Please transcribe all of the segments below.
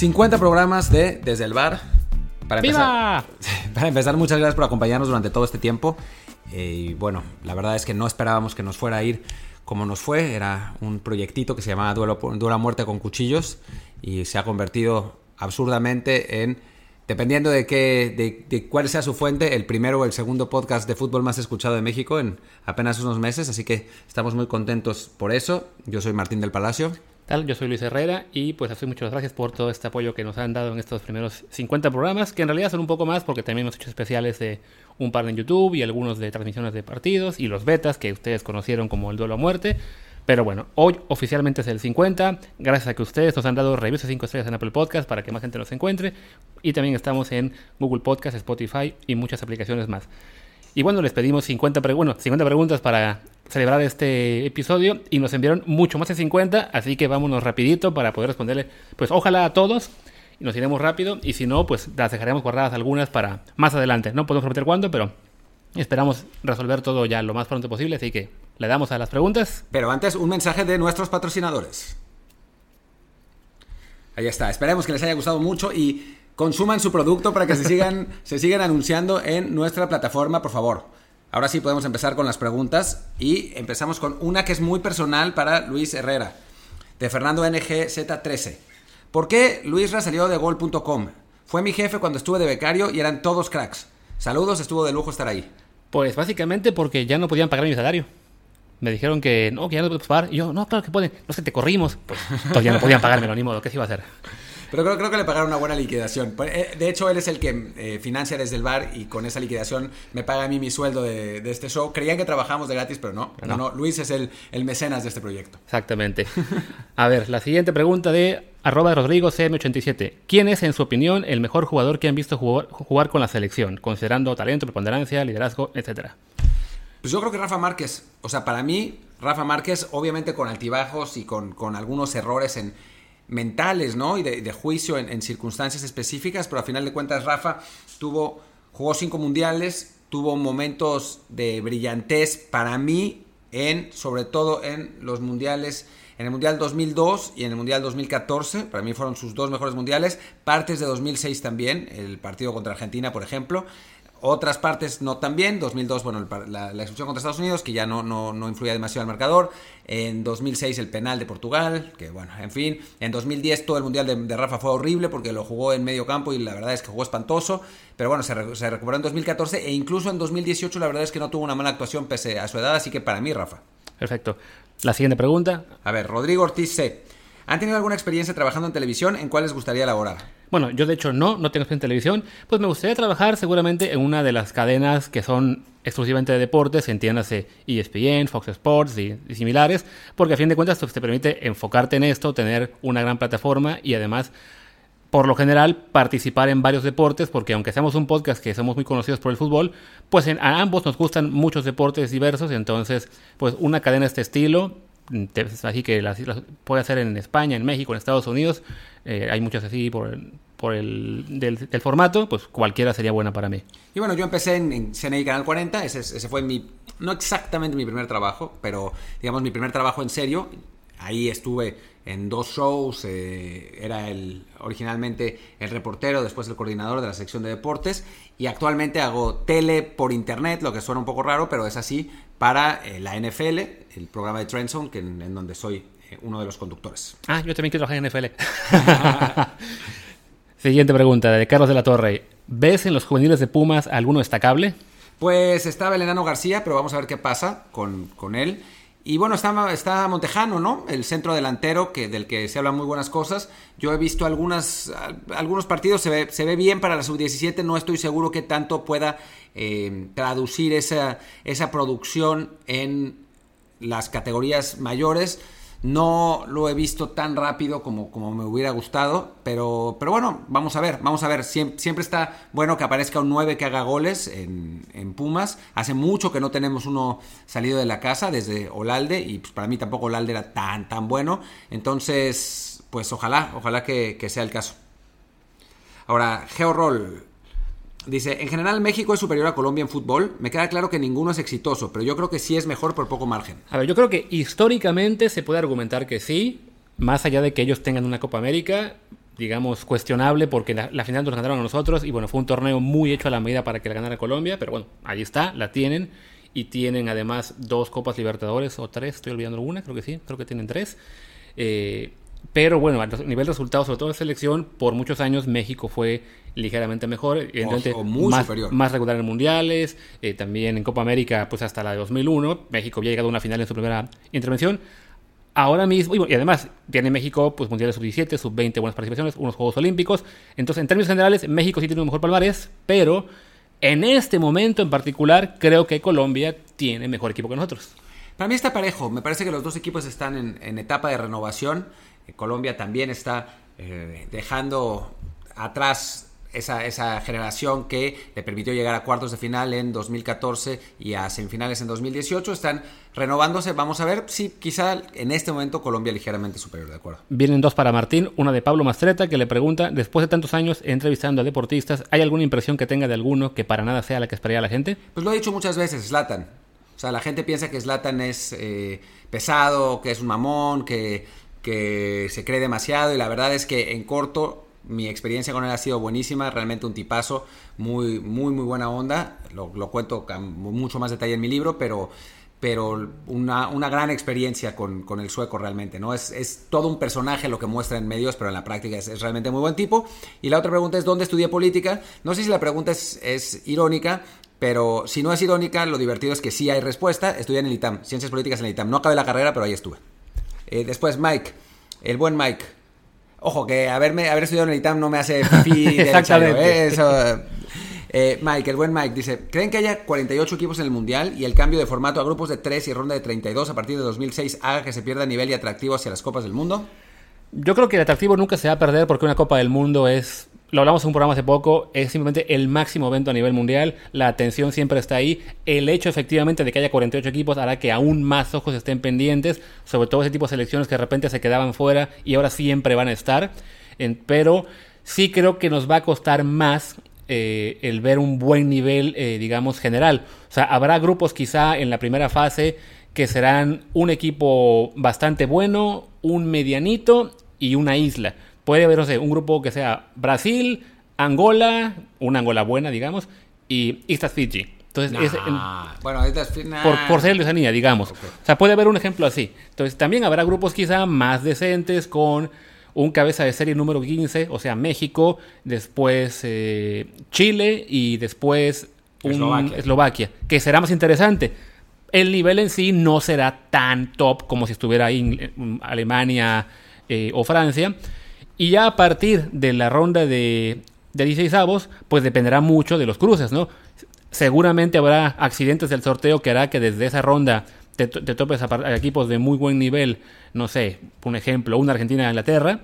50 programas de Desde el Bar. Para empezar, para empezar, muchas gracias por acompañarnos durante todo este tiempo. Eh, y bueno, la verdad es que no esperábamos que nos fuera a ir como nos fue. Era un proyectito que se llamaba Duelo, Dura Muerte con Cuchillos y se ha convertido absurdamente en, dependiendo de, qué, de, cuál sea su fuente, el primero o el segundo podcast de fútbol más escuchado de México en apenas unos meses. Así que estamos muy contentos por eso. Yo soy Martín del Palacio. Yo soy Luis Herrera y pues así muchas gracias por todo este apoyo que nos han dado en estos primeros 50 programas, que en realidad son un poco más porque también hemos hecho especiales de un par en YouTube y algunos de transmisiones de partidos y los betas que ustedes conocieron como el duelo a muerte. Pero bueno, hoy oficialmente es el 50, gracias a que ustedes nos han dado reviews de 5 estrellas en Apple Podcast para que más gente nos encuentre. Y también estamos en Google Podcast, Spotify y muchas aplicaciones más. Y bueno, les pedimos 50, 50 preguntas para celebrar este episodio y nos enviaron mucho más de 50, así que vámonos rapidito para poder responderle, pues ojalá a todos y nos iremos rápido y si no, pues las dejaremos guardadas algunas para más adelante. No podemos prometer cuándo, pero esperamos resolver todo ya lo más pronto posible, así que le damos a las preguntas. Pero antes, un mensaje de nuestros patrocinadores. Ahí está, esperemos que les haya gustado mucho y consuman su producto para que se sigan, se sigan anunciando en nuestra plataforma, por favor. Ahora sí podemos empezar con las preguntas y empezamos con una que es muy personal para Luis Herrera, de Fernando NGZ13. ¿Por qué Luis salió de gol.com? Fue mi jefe cuando estuve de becario y eran todos cracks. Saludos, estuvo de lujo estar ahí. Pues básicamente porque ya no podían pagar mi salario. Me dijeron que no, que ya no podían pagar. Y yo, no, claro que pueden. No sé, te corrimos. Pues todavía no podían pagármelo, ni modo. ¿Qué se iba a hacer? Pero creo, creo, que le pagaron una buena liquidación. Eh, de hecho, él es el que eh, financia desde el bar y con esa liquidación me paga a mí mi sueldo de, este show. Creían que trabajamos de gratis, pero no. No, no. Luis es el, el mecenas de este proyecto. Exactamente. A ver, la siguiente pregunta de arroba Rodrigo CM87. ¿Quién es, en su opinión, el mejor jugador que han visto jugar, jugar con la selección, considerando talento, preponderancia, liderazgo, etcétera? Pues yo creo que Rafa Márquez. O sea, para mí, Rafa Márquez, obviamente con altibajos y con, con algunos errores en, mentales, ¿no? Y de, juicio en, circunstancias específicas, pero a final de cuentas Rafa tuvo, jugó cinco mundiales, tuvo momentos de brillantez para mí en, sobre todo en los mundiales, en el Mundial 2002 y en el Mundial 2014, para mí fueron sus dos mejores mundiales, partes de 2006 también, el partido contra Argentina, por ejemplo, otras partes no tan bien. 2002, bueno, la, la, expulsión contra Estados Unidos, que ya no, no, no influía demasiado al marcador. En 2006 el penal de Portugal, que bueno, en fin. En 2010 todo el Mundial de, Rafa fue horrible porque lo jugó en medio campo y la verdad es que jugó espantoso. Pero bueno, se, se, recuperó en 2014 e incluso en 2018 la verdad es que no tuvo una mala actuación pese a su edad. Así que para mí, Rafa. Perfecto. La siguiente pregunta. A ver, Rodrigo Ortiz C. ¿Han tenido alguna experiencia trabajando en televisión? ¿En cuál les gustaría elaborar? Bueno, yo de hecho no, no tengo experiencia en televisión. Pues me gustaría trabajar seguramente en una de las cadenas que son exclusivamente de deportes, entiéndase ESPN, Fox Sports y, similares, porque a fin de cuentas esto te permite enfocarte en esto, tener una gran plataforma y además por lo general participar en varios deportes, porque aunque seamos un podcast que somos muy conocidos por el fútbol, pues a ambos nos gustan muchos deportes diversos, entonces pues una cadena de este estilo así que las, puede hacer en España, en México, en Estados Unidos. Eh, hay muchas así por, por el del, formato, pues cualquiera sería buena para mí. Y bueno, yo empecé en, CNI Canal 40, ese, ese, fue mi, no exactamente mi primer trabajo, pero digamos mi primer trabajo en serio. Ahí estuve en dos shows, eh, era el, originalmente el reportero, después el coordinador de la sección de deportes y actualmente hago tele por internet, lo que suena un poco raro, pero es así, para eh, la NFL, el programa de Trendzone, que en, donde soy eh, uno de los conductores. Ah, yo también quiero trabajar en NFL. Siguiente pregunta, de Carlos de la Torre. ¿Ves en los juveniles de Pumas alguno destacable? Pues estaba el enano García, pero vamos a ver qué pasa con, con él. Y bueno, está, está Montejano, ¿no? El centro delantero, que, del que se hablan muy buenas cosas. Yo he visto algunas, algunos partidos, se ve, se ve bien para la sub-17, no estoy seguro que tanto pueda eh, traducir esa, esa producción en las categorías mayores. No lo he visto tan rápido como, como me hubiera gustado, pero, pero bueno, vamos a ver, vamos a ver. Siempre, está bueno que aparezca un 9 que haga goles en, en, Pumas. Hace mucho que no tenemos uno salido de la casa desde Olalde y pues para mí tampoco Olalde era tan, tan bueno. Entonces, pues ojalá, ojalá que, que sea el caso. Ahora, Georoll, Dice, en general México es superior a Colombia en fútbol. Me queda claro que ninguno es exitoso, pero yo creo que sí es mejor por poco margen. A ver, yo creo que históricamente se puede argumentar que sí, más allá de que ellos tengan una Copa América, digamos, cuestionable porque la, final nos ganaron a nosotros y bueno, fue un torneo muy hecho a la medida para que la ganara Colombia, pero bueno, ahí está, la tienen y tienen además dos Copas Libertadores o tres, estoy olvidando una, creo que sí, creo que tienen tres. Eh, pero bueno, a nivel de resultados, sobre todo de selección, por muchos años México fue ligeramente mejor, evidentemente o, muy más, superior. más regular en mundiales, eh, también en Copa América, pues hasta la de 2001, México había llegado a una final en su primera intervención. Ahora mismo, y además tiene México pues mundiales sub-17, sub-20, buenas participaciones, unos Juegos Olímpicos. Entonces, en términos generales, México sí tiene un mejor palmarés, pero en este momento en particular, creo que Colombia tiene mejor equipo que nosotros. Para mí está parejo. Me parece que los dos equipos están en, en etapa de renovación. Colombia también está eh, dejando atrás esa, esa, generación que le permitió llegar a cuartos de final en 2014 y a semifinales en 2018. Están renovándose. Vamos a ver si quizá en este momento Colombia ligeramente superior, ¿de acuerdo? Vienen dos para Martín. Una de Pablo Mastreta que le pregunta, después de tantos años entrevistando a deportistas, ¿hay alguna impresión que tenga de alguno que para nada sea la que esperaría la gente? Pues lo he dicho muchas veces, Slatan. O sea, la gente piensa que Slatan es eh, pesado, que es un mamón, que, que se cree demasiado y la verdad es que en corto mi experiencia con él ha sido buenísima, realmente un tipazo, muy, muy, muy buena onda. Lo, cuento con mucho más detalle en mi libro, pero, pero una, una gran experiencia con, con, el sueco realmente, ¿no? Es, es, todo un personaje lo que muestra en medios, pero en la práctica es, es, realmente muy buen tipo. Y la otra pregunta es, ¿dónde estudié política? No sé si la pregunta es, es irónica, pero si no es irónica, lo divertido es que sí hay respuesta. Estudié en el ITAM, Ciencias Políticas en el ITAM. No acabé la carrera, pero ahí estuve. Eh, después, Mike, el buen Mike. Ojo, que haberme, haber estudiado en el ITAM no me hace pipí Exactamente. ¿eh? Eso, eh, Mike, el buen Mike, dice, ¿creen que haya 48 equipos en el Mundial y el cambio de formato a grupos de 3 y ronda de 32 a partir de 2006 haga que se pierda nivel y atractivo hacia las Copas del Mundo? Yo creo que el atractivo nunca se va a perder porque una Copa del Mundo es lo hablamos en un programa hace poco, es simplemente el máximo evento a nivel mundial, la atención siempre está ahí, el hecho efectivamente de que haya 48 equipos hará que aún más ojos estén pendientes, sobre todo ese tipo de selecciones que de repente se quedaban fuera y ahora siempre van a estar, pero sí creo que nos va a costar más eh, el ver un buen nivel, eh, digamos, general. O sea, habrá grupos quizá en la primera fase que serán un equipo bastante bueno, un medianito y una isla puede haber, no sé, un grupo que sea Brasil, Angola, una Angola buena, digamos, y Islas Fiji. Entonces, nah. es, en, bueno, Islas Fiji, nah. por, por, ser lejanía, digamos. Okay. O sea, puede haber un ejemplo así. Entonces, también habrá grupos quizá más decentes con un cabeza de serie número 15, o sea, México, después eh, Chile y después un Eslovaquia. Eslovaquia, que será más interesante. El nivel en sí no será tan top como si estuviera ahí Alemania eh, o Francia. Y ya a partir de la ronda de, de 16 avos, pues dependerá mucho de los cruces, ¿no? Seguramente habrá accidentes del sorteo que hará que desde esa ronda te, topes a, equipos de muy buen nivel, no sé, un ejemplo, una Argentina-Inglaterra,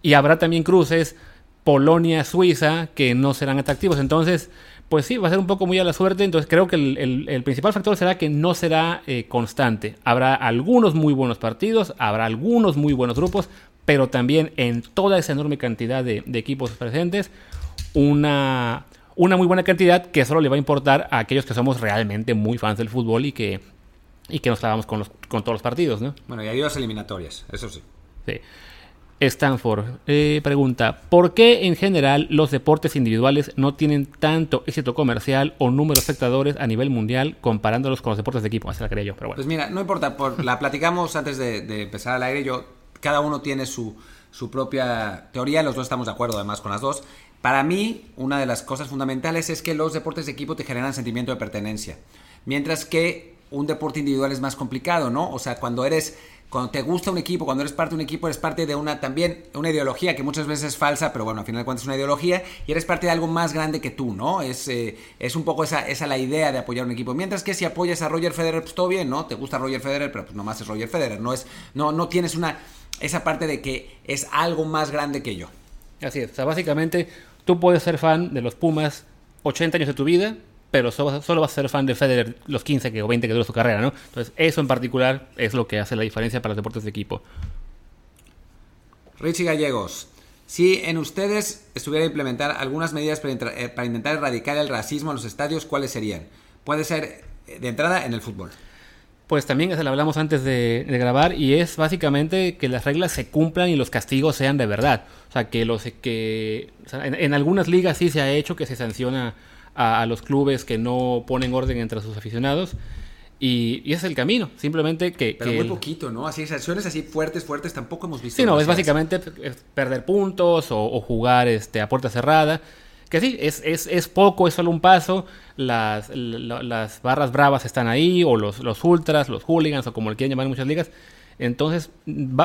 y habrá también cruces Polonia-Suiza que no serán atractivos. Entonces, pues sí, va a ser un poco muy a la suerte. Entonces creo que el principal factor será que no será eh, constante. Habrá algunos muy buenos partidos, habrá algunos muy buenos grupos, pero también en toda esa enorme cantidad de, de equipos presentes, una, una, muy buena cantidad que solo le va a importar a aquellos que somos realmente muy fans del fútbol y que, y que nos clavamos con, los, con todos los partidos. ¿no? Bueno, y hay dos eliminatorias, eso sí. Sí. Stanford eh, pregunta, ¿por qué en general los deportes individuales no tienen tanto éxito comercial o número de espectadores a nivel mundial comparándolos con los deportes de equipo? Así la quería yo, pero bueno. Pues mira, no importa, por, la platicamos antes de, de, empezar al aire, yo, cada uno tiene su, su propia teoría, los dos estamos de acuerdo además con las dos. Para mí, una de las cosas fundamentales es que los deportes de equipo te generan sentimiento de pertenencia, mientras que un deporte individual es más complicado, ¿no? O sea, cuando eres cuando te gusta un equipo, cuando eres parte de un equipo, eres parte de una también una ideología que muchas veces es falsa, pero bueno, al final de cuentas es una ideología y eres parte de algo más grande que tú, ¿no? Es, eh, es un poco esa, esa la idea de apoyar un equipo. Mientras que si apoyas a Roger Federer, pues todo bien, ¿no? Te gusta Roger Federer, pero pues nomás es Roger Federer, no es no no tienes una esa parte de que es algo más grande que yo. Así es, o sea, básicamente tú puedes ser fan de los Pumas 80 años de tu vida, pero solo, solo, vas a ser fan de Federer los 15 que, o 20 que dura su carrera, ¿no? Entonces, eso en particular es lo que hace la diferencia para los deportes de equipo. Richie Gallegos, si en ustedes estuviera a implementar algunas medidas para, eh, para, intentar erradicar el racismo en los estadios, ¿cuáles serían? Puede ser de entrada en el fútbol. Pues también se lo hablamos antes de, grabar y es básicamente que las reglas se cumplan y los castigos sean de verdad. O sea, que los que en, algunas ligas sí se ha hecho que se sanciona a, los clubes que no ponen orden entre sus aficionados. Y, ese es el camino, simplemente que... Pero muy poquito, ¿no? Así, sanciones así fuertes, fuertes, tampoco hemos visto. Sí, no, es básicamente perder puntos o, jugar este, a puerta cerrada. Que sí, es, es, es poco, es solo un paso. Las, las barras bravas están ahí, o los, los ultras, los hooligans, o como le quieren llamar en muchas ligas. Entonces,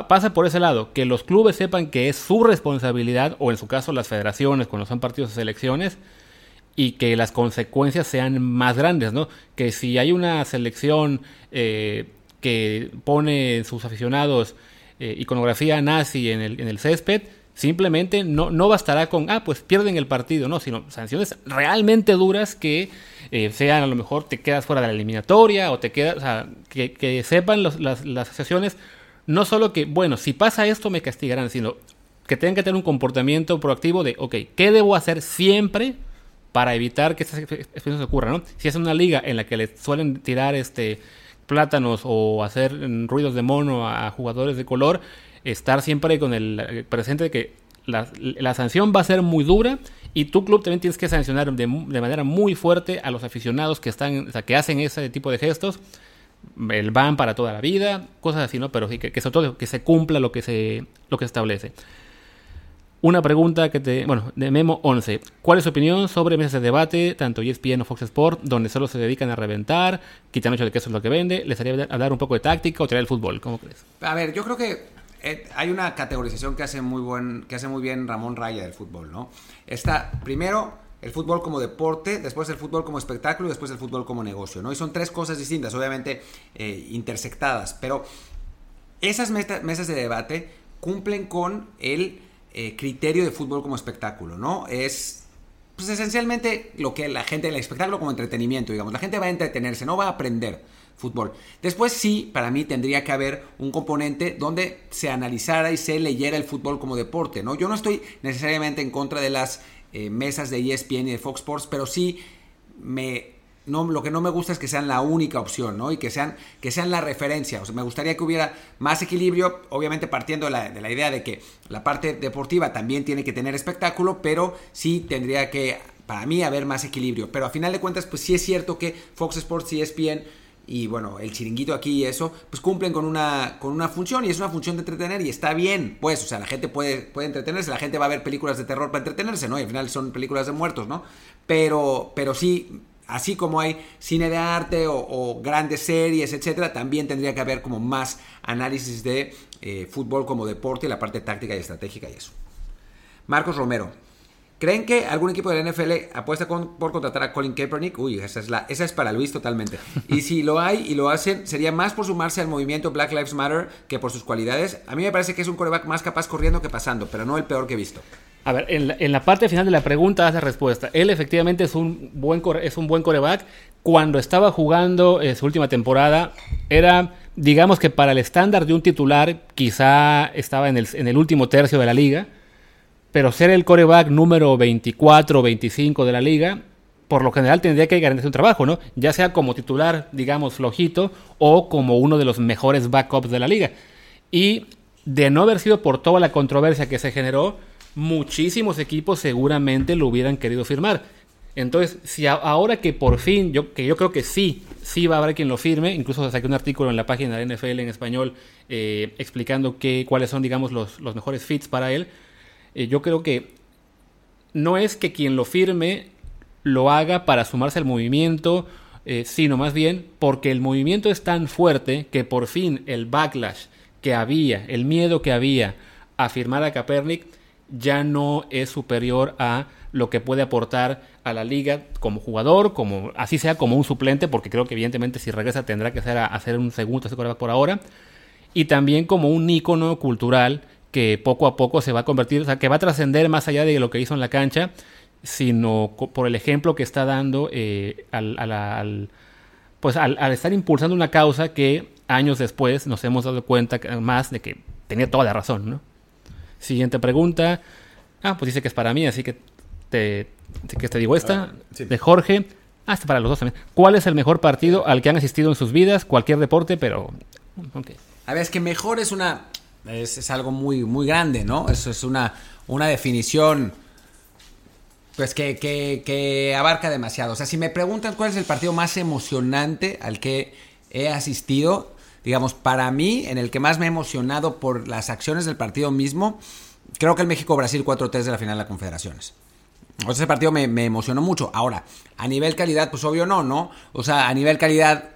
pasa por ese lado, que los clubes sepan que es su responsabilidad, o en su caso las federaciones, cuando son partidos de selecciones, y que las consecuencias sean más grandes, ¿no? Que si hay una selección eh, que pone sus aficionados eh, iconografía nazi en el, en el césped, Simplemente no, no bastará con, ah, pues pierden el partido, no, sino sanciones realmente duras que eh, sean a lo mejor te quedas fuera de la eliminatoria o te quedas, o sea, que, sepan las, las asociaciones, no solo que, bueno, si pasa esto me castigarán, sino que tengan que tener un comportamiento proactivo de, ok, ¿qué debo hacer siempre para evitar que estas experiencias ocurran, ¿no? Si es una liga en la que le suelen tirar este plátanos o hacer ruidos de mono a jugadores de color, estar siempre con el eh, presente de que la, sanción va a ser muy dura y tu club también tienes que sancionar de, manera muy fuerte a los aficionados que están, que hacen ese tipo de gestos. El ban para toda la vida, cosas así, ¿no? Pero sí que, que sobre todo que se cumpla lo que se, lo que establece. Una pregunta que te. Bueno, de Memo 11. ¿Cuál es su opinión sobre mesas de debate, tanto ESPN o Fox Sport, donde solo se dedican a reventar, quitan mucho de queso es lo que vende? ¿Les haría hablar un poco de táctica o traer el fútbol? ¿Cómo crees? A ver, yo creo que eh, hay una categorización que hace muy buen, que hace muy bien Ramón Raya del fútbol, ¿no? Está primero el fútbol como deporte, después el fútbol como espectáculo y después el fútbol como negocio, ¿no? Y son tres cosas distintas, obviamente eh, intersectadas, pero esas mesas de debate cumplen con el eh, criterio de fútbol como espectáculo, ¿no? Es pues, esencialmente lo que la gente, el espectáculo como entretenimiento, digamos, la gente va a entretenerse, no va a aprender fútbol. Después sí, para mí tendría que haber un componente donde se analizara y se leyera el fútbol como deporte, ¿no? Yo no estoy necesariamente en contra de las eh, mesas de ESPN y de Fox Sports, pero sí me no, lo que no me gusta es que sean la única opción, ¿no? Y que sean, que sean la referencia. O sea, me gustaría que hubiera más equilibrio, obviamente partiendo de la, de la, idea de que la parte deportiva también tiene que tener espectáculo, pero sí tendría que, para mí, haber más equilibrio. Pero a final de cuentas, pues sí es cierto que Fox Sports y ESPN y bueno, el chiringuito aquí y eso, pues cumplen con una, con una función y es una función de entretener y está bien, pues, o sea, la gente puede, puede entretenerse, la gente va a ver películas de terror para entretenerse, ¿no? Y al final son películas de muertos, ¿no? Pero, pero sí, así como hay cine de arte o, grandes series, etcétera, también tendría que haber como más análisis de eh, fútbol como deporte la parte táctica y estratégica y eso. Marcos Romero, ¿Creen que algún equipo de la NFL apuesta por contratar a Colin Kaepernick? Uy, esa es, para Luis totalmente. Y si lo hay y lo hacen, sería más por sumarse al movimiento Black Lives Matter que por sus cualidades. A mí me parece que es un coreback más capaz corriendo que pasando, pero no el peor que he visto. A ver, en la, parte final de la pregunta hace respuesta. Él efectivamente es un buen, es un buen coreback. Cuando estaba jugando en su última temporada, era, digamos que para el estándar de un titular, quizá estaba en el último tercio de la liga pero ser el coreback número 24 o 25 de la liga, por lo general tendría que garantizar un trabajo, ¿no? Ya sea como titular, digamos, flojito, o como uno de los mejores backups de la liga. Y de no haber sido por toda la controversia que se generó, muchísimos equipos seguramente lo hubieran querido firmar. Entonces, si ahora que por fin, yo, que yo creo que sí, sí va a haber quien lo firme, incluso saqué un artículo en la página de NFL en español eh, explicando qué, cuáles son, digamos, los, los mejores fits para él, eh, yo creo que no es que quien lo firme lo haga para sumarse al movimiento, eh, sino más bien porque el movimiento es tan fuerte que por fin el backlash que había, el miedo que había a firmar a Kaepernick ya no es superior a lo que puede aportar a la liga como jugador, como así sea como un suplente, porque creo que evidentemente si regresa tendrá que a, hacer un segundo por ahora, y también como un ícono cultural que poco a poco se va a convertir, o sea, que va a trascender más allá de lo que hizo en la cancha, sino por el ejemplo que está dando eh, al, pues al, estar impulsando una causa que años después nos hemos dado cuenta más de que tenía toda la razón, ¿no? Siguiente pregunta. Ah, pues dice que es para mí, así que te, que te digo esta. Ah, de Jorge. Hasta para los dos también. ¿Cuál es el mejor partido al que han asistido en sus vidas? Cualquier deporte, pero... Okay. A ver, es que mejor es una... Es, es, algo muy, muy grande, ¿no? Eso es una, una definición pues que, que, abarca demasiado. O sea, si me preguntan cuál es el partido más emocionante al que he asistido, digamos, para mí, en el que más me he emocionado por las acciones del partido mismo, creo que el México-Brasil 4-3 de la final de las Confederaciones. O ese partido me, me, emocionó mucho. Ahora, a nivel calidad, pues obvio no, ¿no? O sea, a nivel calidad,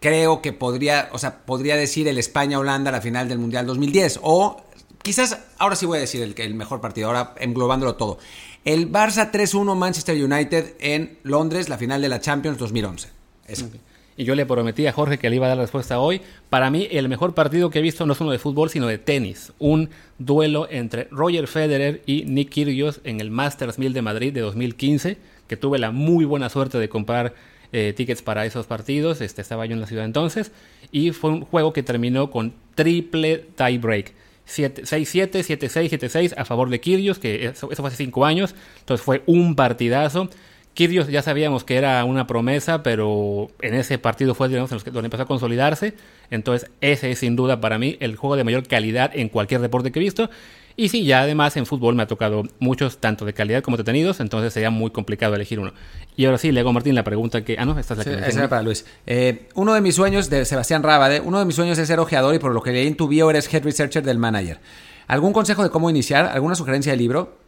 creo que podría, o sea, podría decir el España-Holanda la final del Mundial 2010. O quizás, ahora sí voy a decir el, mejor partido, ahora englobándolo todo. El Barça 3-1 Manchester United en Londres, la final de la Champions 2011. Eso. Okay. Y yo le prometí a Jorge que le iba a dar la respuesta hoy. Para mí, el mejor partido que he visto no es uno de fútbol, sino de tenis. Un duelo entre Roger Federer y Nick Kyrgios en el Masters 1000 de Madrid de 2015, que tuve la muy buena suerte de comprar eh, tickets para esos partidos. Este, estaba yo en la ciudad entonces. Y fue un juego que terminó con triple tiebreak. 6-7, 7-6, 7-6 a favor de Kyrgios, que eso, fue hace 5 años. Entonces fue un partidazo. Kyrgios ya sabíamos que era una promesa, pero en ese partido fue donde empezó a consolidarse. Entonces ese es sin duda para mí el juego de mayor calidad en cualquier deporte que he visto. Y sí, ya además en fútbol me ha tocado muchos, tanto de calidad como detenidos, entonces sería muy complicado elegir uno. Y ahora sí, le hago a Martín la pregunta que... Ah, no, esta es la sí, que... Esa era para Luis. Eh, uno de mis sueños, de Sebastián Rábade, uno de mis sueños es ser ojeador y por lo que leí en tu bio eres head researcher del manager. ¿Algún consejo de cómo iniciar? ¿Alguna sugerencia de libro?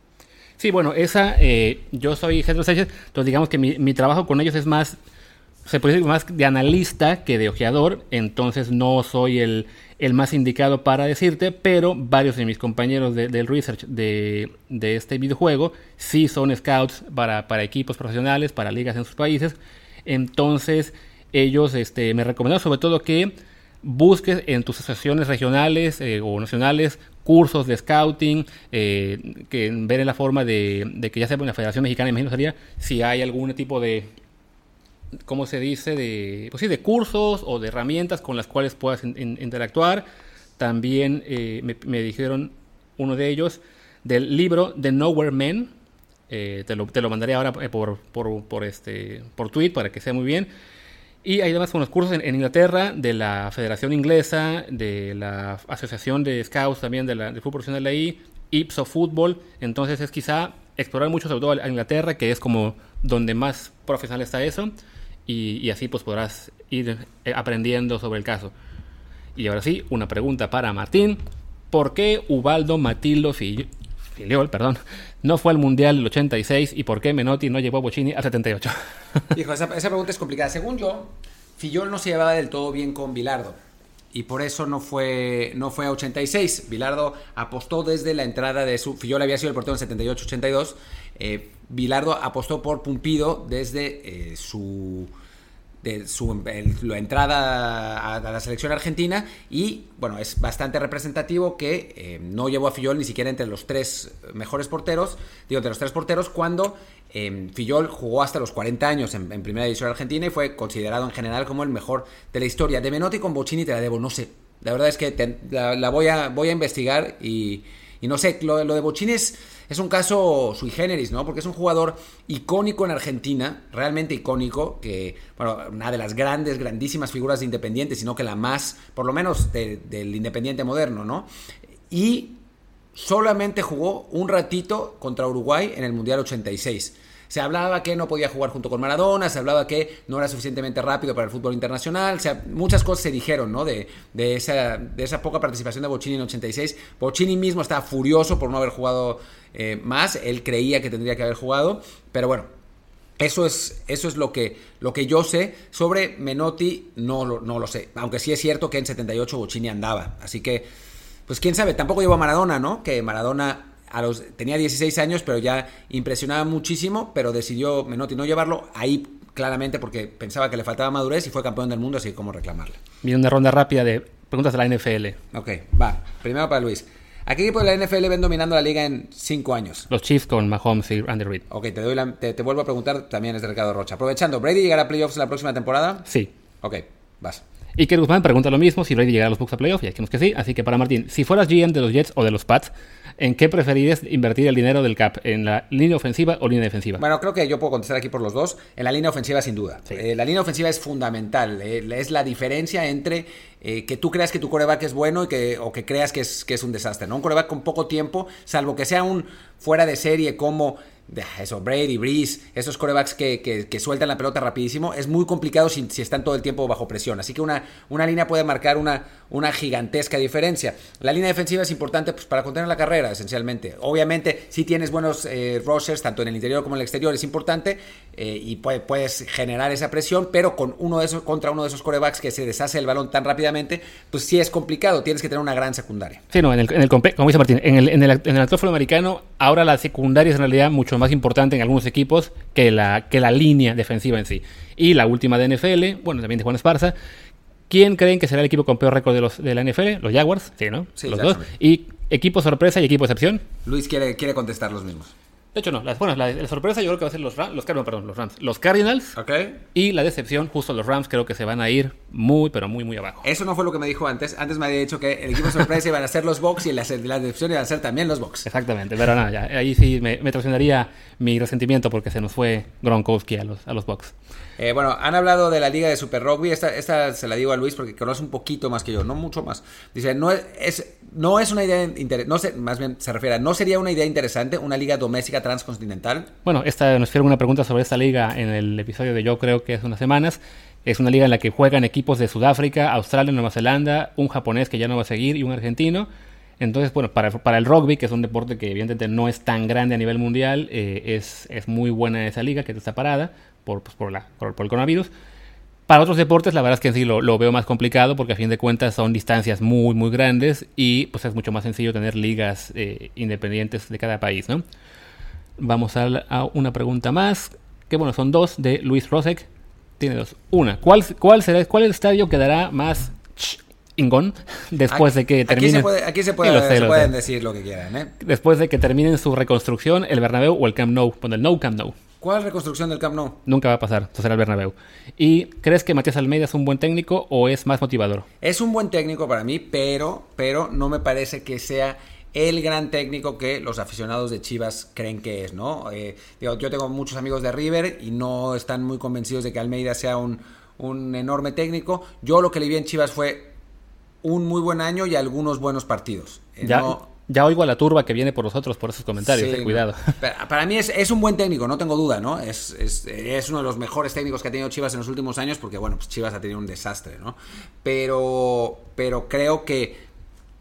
Sí, bueno, esa, eh, yo soy head researcher, entonces digamos que mi, mi trabajo con ellos es más se puede decir más de analista que de ojeador, entonces no soy el, el más indicado para decirte, pero varios de mis compañeros de, del research de, de, este videojuego sí son scouts para, para, equipos profesionales, para ligas en sus países, entonces ellos este, me recomendaron sobre todo que busques en tus asociaciones regionales eh, o nacionales cursos de scouting, eh, que ver en la forma de, que ya sea una Federación Mexicana, imagino sería, si hay algún tipo de ¿cómo se dice? De, pues sí, de cursos o de herramientas con las cuales puedas in, in, interactuar. También eh, me, me, dijeron uno de ellos del libro The Nowhere Men. Eh, te, lo, te, lo, mandaré ahora eh, por, por, por, este, por tweet para que sea muy bien. Y hay además unos cursos en, en, Inglaterra de la Federación Inglesa, de la Asociación de Scouts también de la, del fútbol profesional de ahí, Ipso Fútbol. Entonces es quizá explorar mucho sobre todo a Inglaterra, que es como donde más profesional está eso y, y, así pues podrás ir eh, aprendiendo sobre el caso. Y ahora sí, una pregunta para Martín. ¿Por qué Ubaldo Matildo Filiol, perdón, no fue al Mundial del 86 y por qué Menotti no llevó a Bocini al 78? Hijo, esa, esa, pregunta es complicada. Según yo, Fillol no se llevaba del todo bien con Bilardo y por eso no fue, no fue a 86. Bilardo apostó desde la entrada de su... Fillol había sido el portero en 78-82. Eh, Bilardo apostó por Pumpido desde eh, su su la entrada a, la selección argentina y bueno es bastante representativo que eh, no llevó a Fillol ni siquiera entre los tres mejores porteros digo entre los tres porteros cuando eh, Fillol jugó hasta los 40 años en, primera división argentina y fue considerado en general como el mejor de la historia. De Menotti con Bocini te la debo no sé. La verdad es que te, la, voy a voy a investigar y, no sé. Lo, lo de Bocini es es un caso sui generis, ¿no? Porque es un jugador icónico en Argentina, realmente icónico, que, bueno, una de las grandes, grandísimas figuras de Independiente, sino que la más, por lo menos, de, del Independiente moderno, ¿no? Y solamente jugó un ratito contra Uruguay en el Mundial 86. Se hablaba que no podía jugar junto con Maradona, se hablaba que no era suficientemente rápido para el fútbol internacional, o sea, muchas cosas se dijeron, ¿no? De, de, esa, de esa poca participación de Bocini en 86. Bocini mismo estaba furioso por no haber jugado eh, más, él creía que tendría que haber jugado, pero bueno, eso es, eso es lo, que, lo que yo sé. Sobre Menotti no, no lo sé. Aunque sí es cierto que en 78 Bocini andaba. Así que, pues quién sabe. Tampoco llevó a Maradona, ¿no? Que Maradona a los, tenía 16 años, pero ya impresionaba muchísimo. Pero decidió Menotti no llevarlo ahí claramente porque pensaba que le faltaba madurez y fue campeón del mundo, así como reclamarle. Viene una ronda rápida de preguntas de la NFL. Ok, va. Primero para Luis. ¿A qué equipo de la NFL ven dominando la liga en cinco años? Los Chiefs con Mahomes y Andy Reid. Ok, te, doy la, te, te, vuelvo a preguntar, también es de Ricardo Rocha. Aprovechando, ¿Brady llegará a playoffs la próxima temporada? Sí. Ok, vas. Iker Guzmán pregunta lo mismo si Brady llegará a los Bucks a playoff, y dijimos que sí. Así que para Martín, si fueras GM de los Jets o de los Pats, ¿en qué preferirías invertir el dinero del cap? ¿En la línea ofensiva o línea defensiva? Bueno, creo que yo puedo contestar aquí por los dos. En la línea ofensiva, sin duda. Sí. Eh, la línea ofensiva es fundamental. eh, es la diferencia entre eh, que tú creas que tu coreback es bueno y que, o que creas que es, que es un desastre. ¿no? Un coreback con poco tiempo, salvo que sea un fuera de serie como eso, Brady, Breeze, esos corebacks que, que- que sueltan la pelota rapidísimo, es muy complicado si, si están todo el tiempo bajo presión. Así que una, una línea puede marcar una, una gigantesca diferencia. La línea defensiva es importante pues, para contener la carrera, esencialmente. Obviamente, si tienes buenos eh, rushers, tanto en el interior como en el exterior, es importante eh, y puede- puedes generar esa presión, pero con uno de esos, contra uno de esos corebacks que se deshace el balón tan rápidamente, pues sí es complicado. Tienes que tener una gran secundaria. Sí, no, en el, en el como dice Martín, en el, en el, en el americano, ahora la secundaria es en realidad mucho más importante en algunos equipos que la, que la línea defensiva en sí. Y la última de NFL, bueno, también de Juan Esparza. ¿Quién creen que será el equipo con peor récord de, los, de la NFL? Los Jaguars, sí, ¿no? Sí, los dos. Y equipo sorpresa y equipo excepción. Luis quiere, quiere contestar los mismos. De hecho, no. Las, bueno, la, la sorpresa yo creo que va a ser los Rams, los, no, perdón, los Rams. Los Cardinals. Y la decepción, justo los Rams, creo que se van a ir muy, pero muy, muy abajo. Eso no fue lo que me dijo antes. Antes me había dicho que el equipo sorpresa iban a ser los Bucks y la, la decepción iban a ser también los Bucks. Exactamente, pero nada, ya, ahí sí me, me traicionaría mi resentimiento porque se nos fue Gronkowski a los, a los Bucks. Eh, bueno, han hablado de la liga de Super Rugby. Esta, esta se la digo a Luis porque conoce un poquito más que yo, no mucho más. Dice, no es, es- no es una idea interesante, no sé, más bien se refiere a, no sería una idea interesante una liga doméstica transcontinental. Bueno, esta, nos hicieron una pregunta sobre esta liga en el episodio de yo creo que es unas semanas. Es una liga en la que juegan equipos de Sudáfrica, Australia, Nueva Zelanda, un japonés que ya no va a seguir y un argentino. Entonces, bueno, para, el rugby, que es un deporte que evidentemente no es tan grande a nivel mundial, eh, es, muy buena esa liga que está parada por, pues, por, por, el coronavirus. Para otros deportes, la verdad es que sí lo, lo veo más complicado porque a fin de cuentas son distancias muy, muy grandes y pues es mucho más sencillo tener ligas eh, independientes de cada país, ¿no? Vamos a, una pregunta más, que bueno, son dos de Luis Rosek. Tiene dos. Una, ¿cuál, cuál será, cuál estadio quedará más ingón después de que Aquí terminen? se, puede, aquí se, puede- Sí, lo sé, se lo pueden decir lo que quieran. ¿eh? Después de que terminen su reconstrucción, el Bernabéu o el Camp Nou. Bueno, el No Camp Nou. ¿Cuál reconstrucción del Camp Nou? Nunca va a pasar, entonces será el Bernabéu. ¿Y crees que Matías Almeida es un buen técnico o es más motivador? Es un buen técnico para mí, pero, pero no me parece que sea el gran técnico que los aficionados de Chivas creen que es, ¿no? Eh, digo, yo tengo muchos amigos de River y no están muy convencidos de que Almeida sea un, un enorme técnico. Yo lo que le vi en Chivas fue un muy buen año y algunos buenos partidos. Eh, Ya, no- ya oigo a la turba que viene por nosotros por esos comentarios, Sí, eh, cuidado. Para, para mí es, es un buen técnico, no tengo duda, ¿no? Es, es, es uno de los mejores técnicos que ha tenido Chivas en los últimos años, porque bueno, pues Chivas ha tenido un desastre, ¿no? Pero, pero creo que,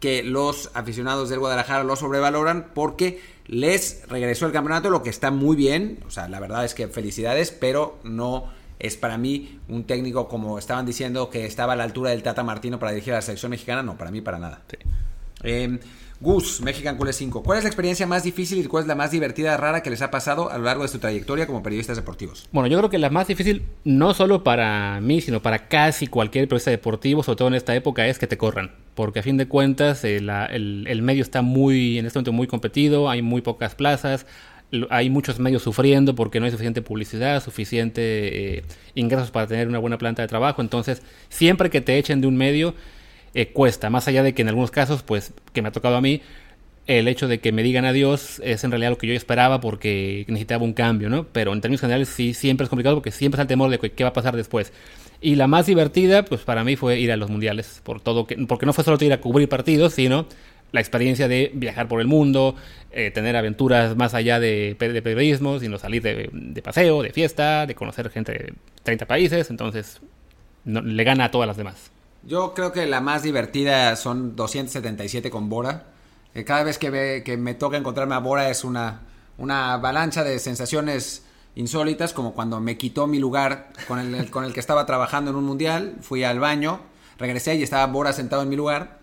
que los aficionados del Guadalajara lo sobrevaloran porque les regresó el campeonato, lo que está muy bien, o sea, la verdad es que felicidades, pero no es para mí un técnico como estaban diciendo que estaba a la altura del Tata Martino para dirigir a la selección mexicana, no, para mí para nada. Sí. Eh, Gus, Mexican Cool 5. ¿Cuál es la experiencia más difícil y cuál es la más divertida, rara que les ha pasado a lo largo de su trayectoria como periodistas deportivos? Bueno, yo creo que la más difícil, no solo para mí, sino para casi cualquier periodista deportivo, sobre todo en esta época, es que te corran. Porque a fin de cuentas, eh, el, medio está muy, en este momento, muy competido, hay muy pocas plazas, hay muchos medios sufriendo porque no hay suficiente publicidad, suficiente eh, ingresos para tener una buena planta de trabajo. Entonces, siempre que te echen de un medio, eh, cuesta. Más allá de que en algunos casos, pues, que me ha tocado a mí, el hecho de que me digan adiós es en realidad lo que yo esperaba porque necesitaba un cambio, ¿no? Pero en términos generales sí siempre es complicado porque siempre está el temor de qué va a pasar después. Y la más divertida, pues para mí fue ir a los mundiales, por todo que, porque no fue solo ir a cubrir partidos, sino la experiencia de viajar por el mundo, eh, tener aventuras más allá de, de periodismo, sino salir de, paseo, de fiesta, de conocer gente de 30 países, entonces le gana a todas las demás. Yo creo que la más divertida son 277 con Bora. Eh, cada vez que, ve- que me toca encontrarme a Bora es una, una avalancha de sensaciones insólitas, como cuando me quitó mi lugar con el, con el que estaba trabajando en un mundial. Fui al baño, regresé y estaba Bora sentado en mi lugar.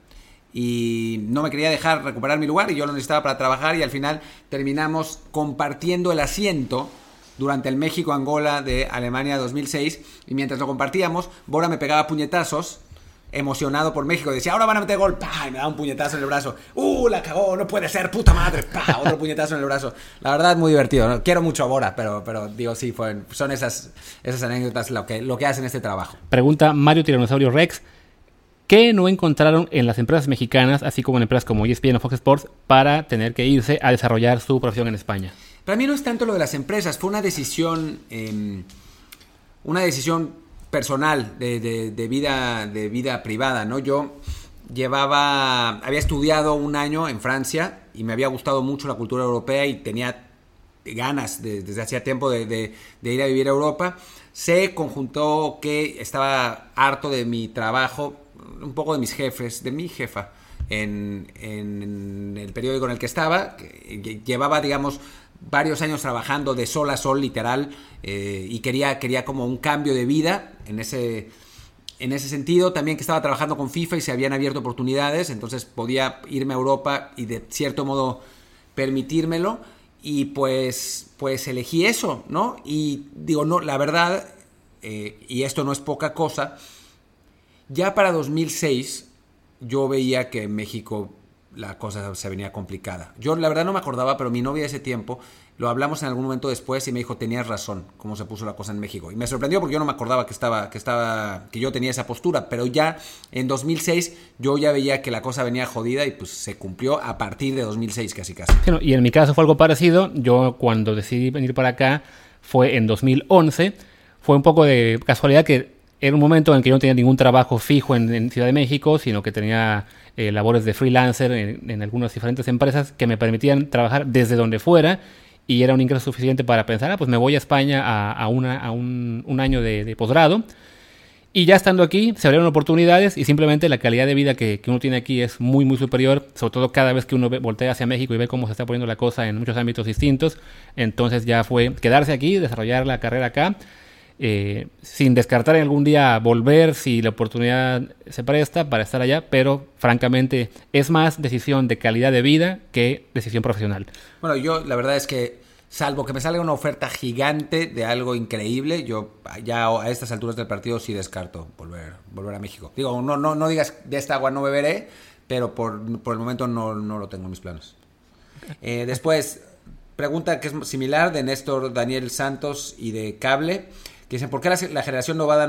Y no me quería dejar recuperar mi lugar y yo lo necesitaba para trabajar y al final terminamos compartiendo el asiento durante el México-Angola de Alemania 2006 y mientras lo compartíamos, Bora me pegaba puñetazos emocionado por México. Decía, ahora van a meter gol. ¡Pah! Y me da un puñetazo en el brazo. ¡Uh, la cagó! No puede ser, puta madre. ¡Pah! Otro puñetazo en el brazo. La verdad es muy divertido. ¿no? Quiero mucho a Bora, pero, pero digo, sí, fue- son esas, esas anécdotas lo que, lo que hacen este trabajo. Pregunta Mario Tiranosaurio Rex. ¿Qué no encontraron en las empresas mexicanas, así como en empresas como ESPN o Fox Sports, para tener que irse a desarrollar su profesión en España? Para mí no es tanto lo de las empresas, fue una decisión, em, una decisión personal de, vida, de vida privada, ¿no? Yo llevaba, había estudiado un año en Francia y me había gustado mucho la cultura europea y tenía ganas desde hacía tiempo de, ir a vivir a Europa. Se conjuntó que estaba harto de mi trabajo, un poco de mis jefes, de mi jefa, en, el periódico en el que estaba, llevaba, digamos, varios años trabajando de sol a sol, literal, eh, y quería, quería como un cambio de vida en ese, en ese sentido. También que estaba trabajando con FIFA y se habían abierto oportunidades, entonces podía irme a Europa y de cierto modo permitírmelo. Y pues, pues elegí eso, ¿no? Y digo, no, la verdad, eh, y esto no es poca cosa, ya para 2006 yo veía que México la cosa se venía complicada. Yo la verdad no me acordaba, pero mi novia ese tiempo, lo hablamos en algún momento después y me dijo, tenías razón, cómo se puso la cosa en México. Y me sorprendió porque yo no me acordaba que estaba, que estaba, que yo tenía esa postura, pero ya en 2006 yo ya veía que la cosa venía jodida y pues se cumplió a partir de 2006 casi casi. y en mi caso fue algo parecido. Yo cuando decidí venir para acá fue en 2011. Fue un poco de casualidad que era un momento en que yo no tenía ningún trabajo fijo en, Ciudad de México, sino que tenía eh, labores de freelancer en, algunas diferentes empresas que me permitían trabajar desde donde fuera y era un ingreso suficiente para pensar, ah, pues me voy a España a, una, a un, año de, posgrado. Y ya estando aquí, se abrieron oportunidades y simplemente la calidad de vida que, que, uno tiene aquí es muy, muy superior, sobre todo cada vez que uno voltea hacia México y ve cómo se está poniendo la cosa en muchos ámbitos distintos. Entonces ya fue quedarse aquí, desarrollar la carrera acá eh, sin descartar en algún día volver si la oportunidad se presta para estar allá, pero francamente es más decisión de calidad de vida que decisión profesional. Bueno, yo la verdad es que salvo que me salga una oferta gigante de algo increíble, yo ya a estas alturas del partido sí descarto volver, volver a México. Digo, no, no, no digas de esta agua no beberé, pero por, el momento no, lo tengo en mis planes. Eh, después, pregunta que es similar de Néstor Daniel Santos y de Cable que dicen, ¿por qué la, generación dorada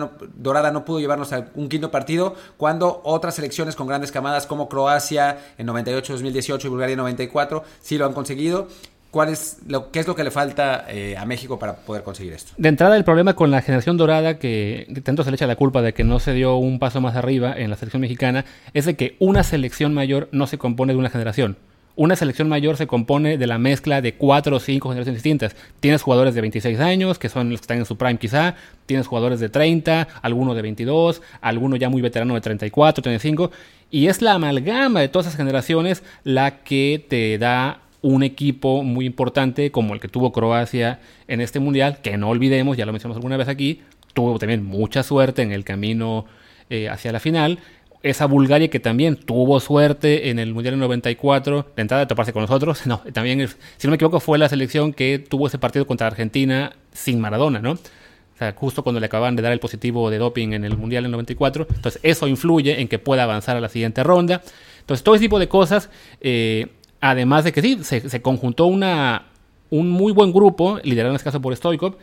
no, pudo llevarnos a un quinto partido cuando otras selecciones con grandes camadas como Croacia en 98, 2018 y Bulgaria en 94 sí lo han conseguido? ¿Cuál es lo, ¿Qué es lo que le falta eh, a México para poder conseguir esto? De entrada, el problema con la generación dorada, que tanto se le echa la culpa de que no se dio un paso más arriba en la selección mexicana, es de que una selección mayor no se compone de una generación. Una selección mayor se compone de la mezcla de cuatro o cinco generaciones distintas. Tienes jugadores de 26 años, que son los que están en su prime quizá, tienes jugadores de 30, alguno de 22, alguno ya muy veterano de 34, 35, y es la amalgama de todas esas generaciones la que te da un equipo muy importante como el que tuvo Croacia en este mundial, que no olvidemos, ya lo mencionamos alguna vez aquí, tuvo también mucha suerte en el camino eh, hacia la final esa Bulgaria que también tuvo suerte en el Mundial en 94, de entrada de toparse con nosotros. No, también, si no me equivoco, fue la selección que tuvo ese partido contra Argentina sin Maradona, ¿no? O sea, justo cuando le acababan de dar el positivo de doping en el Mundial en 94. Entonces, eso influye en que pueda avanzar a la siguiente ronda. Entonces, todo ese tipo de cosas, eh, además de que sí, se, se, conjuntó una, un muy buen grupo, liderado en este caso por Stoikov,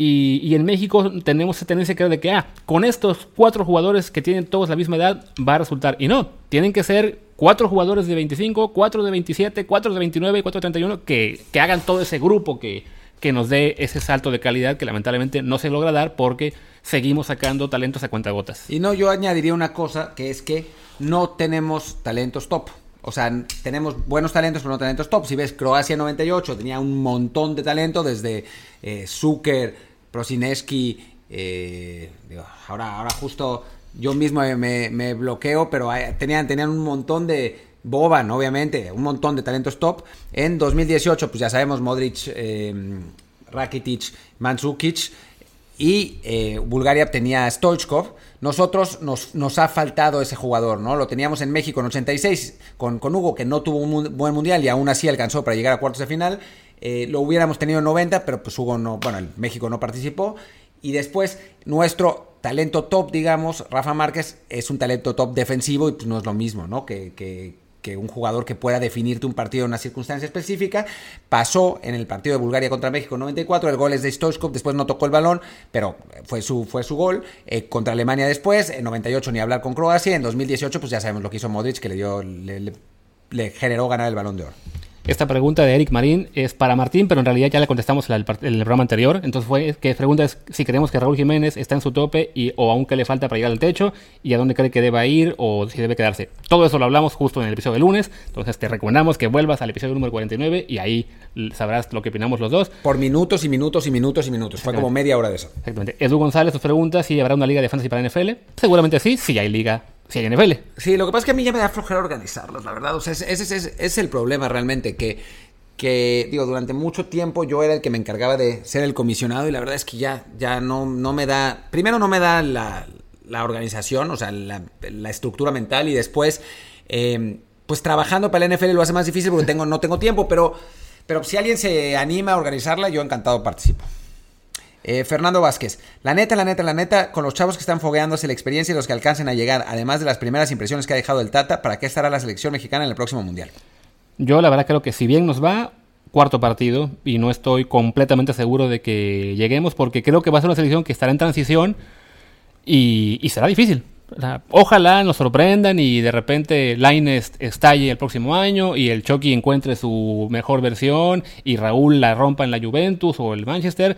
y, en México tenemos esa tendencia que de que, ah, con estos cuatro jugadores que tienen todos la misma edad, va a resultar. Y no, tienen que ser cuatro jugadores de 25, cuatro de 27, cuatro de 29 y cuatro de 31 que, que hagan todo ese grupo que, que nos dé ese salto de calidad que lamentablemente no se logra dar porque seguimos sacando talentos a cuentagotas. Y no, yo añadiría una cosa que es que no tenemos talentos top. O sea, tenemos buenos talentos, pero no talentos top. Si ves Croacia 98, tenía un montón de talento desde eh, Zucker, Prosineski, eh, ahora, ahora justo yo mismo me, bloqueo, pero tenían, tenían un montón de... Boban, obviamente, un montón de talentos top. En 2018, pues ya sabemos, Modric, eh, Rakitic, Mandzukic y eh, Bulgaria tenía Stoichkov. Nosotros nos, nos, ha faltado ese jugador, ¿no? Lo teníamos en México en 86 con, con Hugo, que no tuvo un buen mundial y aún así alcanzó para llegar a cuartos de final. Eh, lo hubiéramos tenido en 90, pero pues Hugo no, bueno, México no participó. Y después, nuestro talento top, digamos, Rafa Márquez, es un talento top defensivo y pues no es lo mismo, ¿no? Que, que, un jugador que pueda definirte un partido en una circunstancia específica. Pasó en el partido de Bulgaria contra México en 94, el gol es de Stoichkov, después no tocó el balón, pero fue su, fue su gol. Eh, contra Alemania después, en 98 ni hablar con Croacia, en 2018 pues ya sabemos lo que hizo Modric, que le dio le generó ganar el balón de oro. Esta pregunta de Eric Marín es para Martín, pero en realidad ya la contestamos en el, programa anterior. Entonces fue que pregunta es si creemos que Raúl Jiménez está en su tope y o aún que le falta para llegar al techo y a dónde cree que deba ir o si debe quedarse. Todo eso lo hablamos justo en el episodio de lunes. Entonces te recomendamos que vuelvas al episodio número 49 y ahí sabrás lo que opinamos los dos. Por minutos y minutos y minutos y minutos. Fue como media hora de eso. Exactamente. Edu González nos pregunta si habrá una liga de fantasy para NFL. Seguramente sí, si hay liga hay NFL. Sí, lo que pasa es que a mí ya me da flojera organizarlos, la verdad. O sea, ese, es el problema realmente, que que digo, durante mucho tiempo yo era el que me encargaba de ser el comisionado y la verdad es que ya, ya no, no me da, primero no me da la, organización, o sea, la, estructura mental y después, em, pues trabajando para la NFL lo hace más difícil porque tengo, no tengo tiempo, pero, pero si alguien se anima a organizarla, yo encantado participo. Eh, Fernando Vázquez, la neta, la neta, la neta, con los chavos que están fogueándose la experiencia y los que alcancen a llegar, además de las primeras impresiones que ha dejado el Tata, ¿para qué estará la selección mexicana en el próximo Mundial? Yo la verdad creo que si bien nos va, cuarto partido y no estoy completamente seguro de que lleguemos porque creo que va a ser una selección que estará en transición y, será difícil. ojalá nos sorprendan y de repente Laines estalle el próximo año y el Chucky encuentre su mejor versión y Raúl la rompa en la Juventus o el Manchester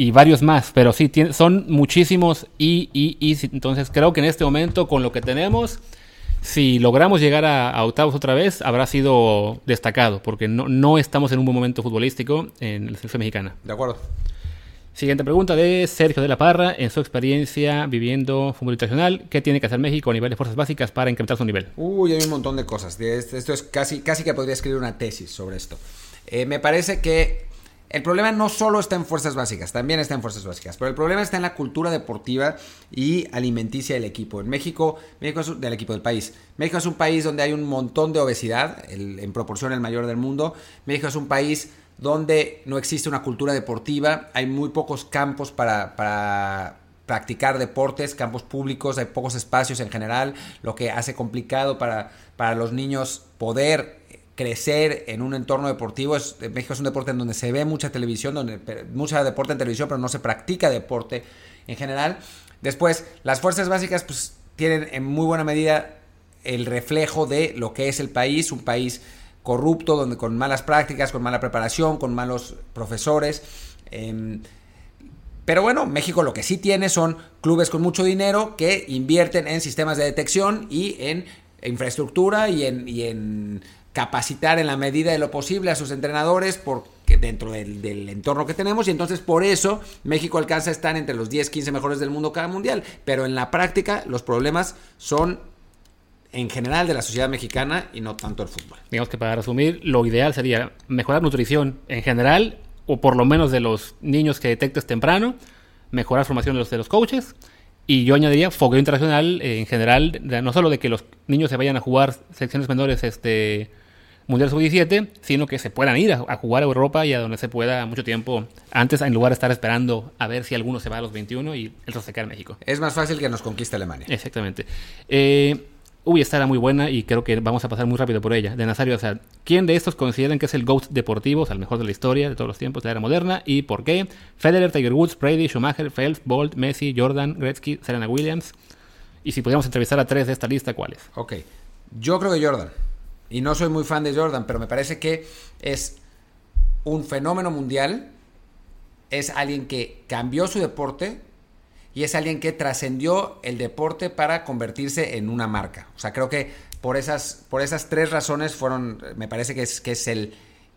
y varios más, pero sí, son muchísimos y, y, y entonces creo que en este momento con lo que tenemos si logramos llegar a, octavos otra vez, habrá sido destacado, porque no, no estamos en un buen momento futbolístico en la selección mexicana. De acuerdo. Siguiente pregunta de Sergio de la Parra. En su experiencia viviendo fútbol internacional, ¿qué tiene que hacer México a nivel de fuerzas básicas para incrementar su nivel? Uy, hay un montón de cosas. Esto es casi, casi que podría escribir una tesis sobre esto. Eh, me parece que el problema no solo está en fuerzas básicas, también está en fuerzas básicas, pero el problema está en la cultura deportiva y alimenticia del equipo. En México, México es del equipo del país. México es un país donde hay un montón de obesidad, en proporción el mayor del mundo. México es un país donde no existe una cultura deportiva, hay muy pocos campos para, para practicar deportes, campos públicos, hay pocos espacios en general, lo que hace complicado para, para los niños poder crecer en un entorno deportivo. Es, México es un deporte en donde se ve mucha televisión, donde mucha deporte en televisión, pero no se practica deporte en general. Después, las fuerzas básicas pues, tienen en muy buena medida el reflejo de lo que es el país, un país corrupto, donde con malas prácticas, con mala preparación, con malos profesores. Em, pero bueno, México lo que sí tiene son clubes con mucho dinero que invierten en sistemas de detección y en infraestructura y en capacitar en la medida de lo posible a sus entrenadores porque dentro del, entorno que tenemos y entonces por eso México alcanza a estar entre los 10, 15 mejores del mundo cada mundial. Pero en la práctica los problemas son en general de la sociedad mexicana y no tanto el fútbol. Digamos que para resumir, lo ideal sería mejorar nutrición en general o por lo menos de los niños que detectes temprano, mejorar formación de los, de los coaches y yo añadiría fogueo internacional en general, no solo de que los niños se vayan a jugar selecciones menores este Mundial Sub-17, sino que se puedan ir a, jugar a Europa y a donde se pueda mucho tiempo antes, en lugar de estar esperando a ver si alguno se va a los 21 y el resto se queda en México. Es más fácil que nos conquiste Alemania. Exactamente. Eh, uy, esta era muy buena y creo que vamos a pasar muy rápido por ella. De Nazario o sea, ¿quién de estos consideran que es el GOAT deportivo, o sea, el mejor de la historia de todos los tiempos de la era moderna y por qué? Federer, Tiger Woods, Brady, Schumacher, Phelps, Bolt, Messi, Jordan, Gretzky, Serena Williams. Y si pudiéramos entrevistar a tres de esta lista, ¿cuáles? Ok. Yo creo que Jordan. Y no soy muy fan de Jordan, pero me parece que es un fenómeno mundial. Es alguien que cambió su deporte y es alguien que trascendió el deporte para convertirse en una marca. O sea, creo que por esas, por esas tres razones fueron, me parece que es, que es el,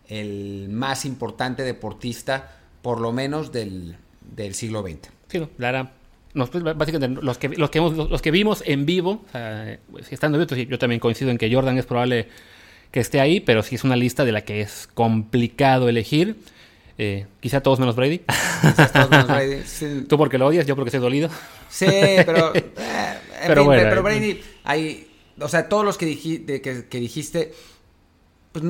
el más importante deportista, por lo menos del, del siglo XX. Sí, Lara, pues, básicamente los que, los que, los que vimos en vivo, pues, estando yo, yo también coincido en que Jordan es probable que esté ahí, pero sí es una lista de la que es complicado elegir. Eh, quizá todos menos Brady. todos menos Brady. Tú porque lo odias, yo porque estoy dolido. Sí, pero. Eh, pero, bueno, pero Brady, hay. O sea, todos los que, que dijiste pues,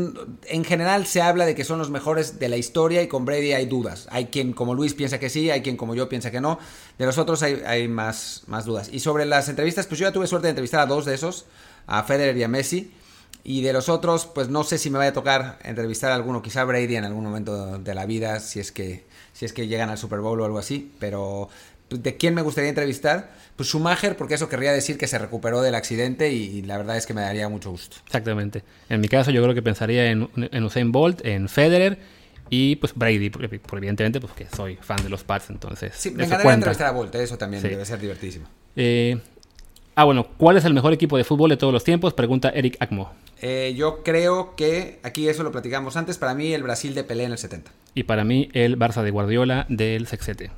en general se habla de que son los mejores de la historia y con Brady hay dudas. Hay quien como Luis piensa que sí, hay quien como yo piensa que no. De los otros hay, más, dudas. Y sobre las entrevistas, pues yo ya tuve suerte de entrevistar a dos de esos, a Federer y a Messi. Y de los otros, pues no sé si me vaya a tocar entrevistar a alguno, quizá Brady en algún momento de la vida, si es que, si es que llegan al Super Bowl o algo así. Pero, ¿de quién me gustaría entrevistar? Pues Schumacher, porque eso querría decir que se recuperó del accidente y, la verdad es que me daría mucho gusto. Exactamente. En mi caso, yo creo que pensaría en, en Usain Bolt, en Federer y pues Brady, porque, evidentemente, pues que soy fan de los Pats, entonces. Sí, me encantaría entrevistar a Bolt, eso también debe ser divertísimo. Eh, ah, bueno, ¿cuál es el mejor equipo de fútbol de todos los tiempos? Pregunta Eric Acmo. Eh, yo creo que, aquí eso lo platicamos antes, para mí el Brasil de Pelé en el 70. Y para mí el Barça de Guardiola del Sexete.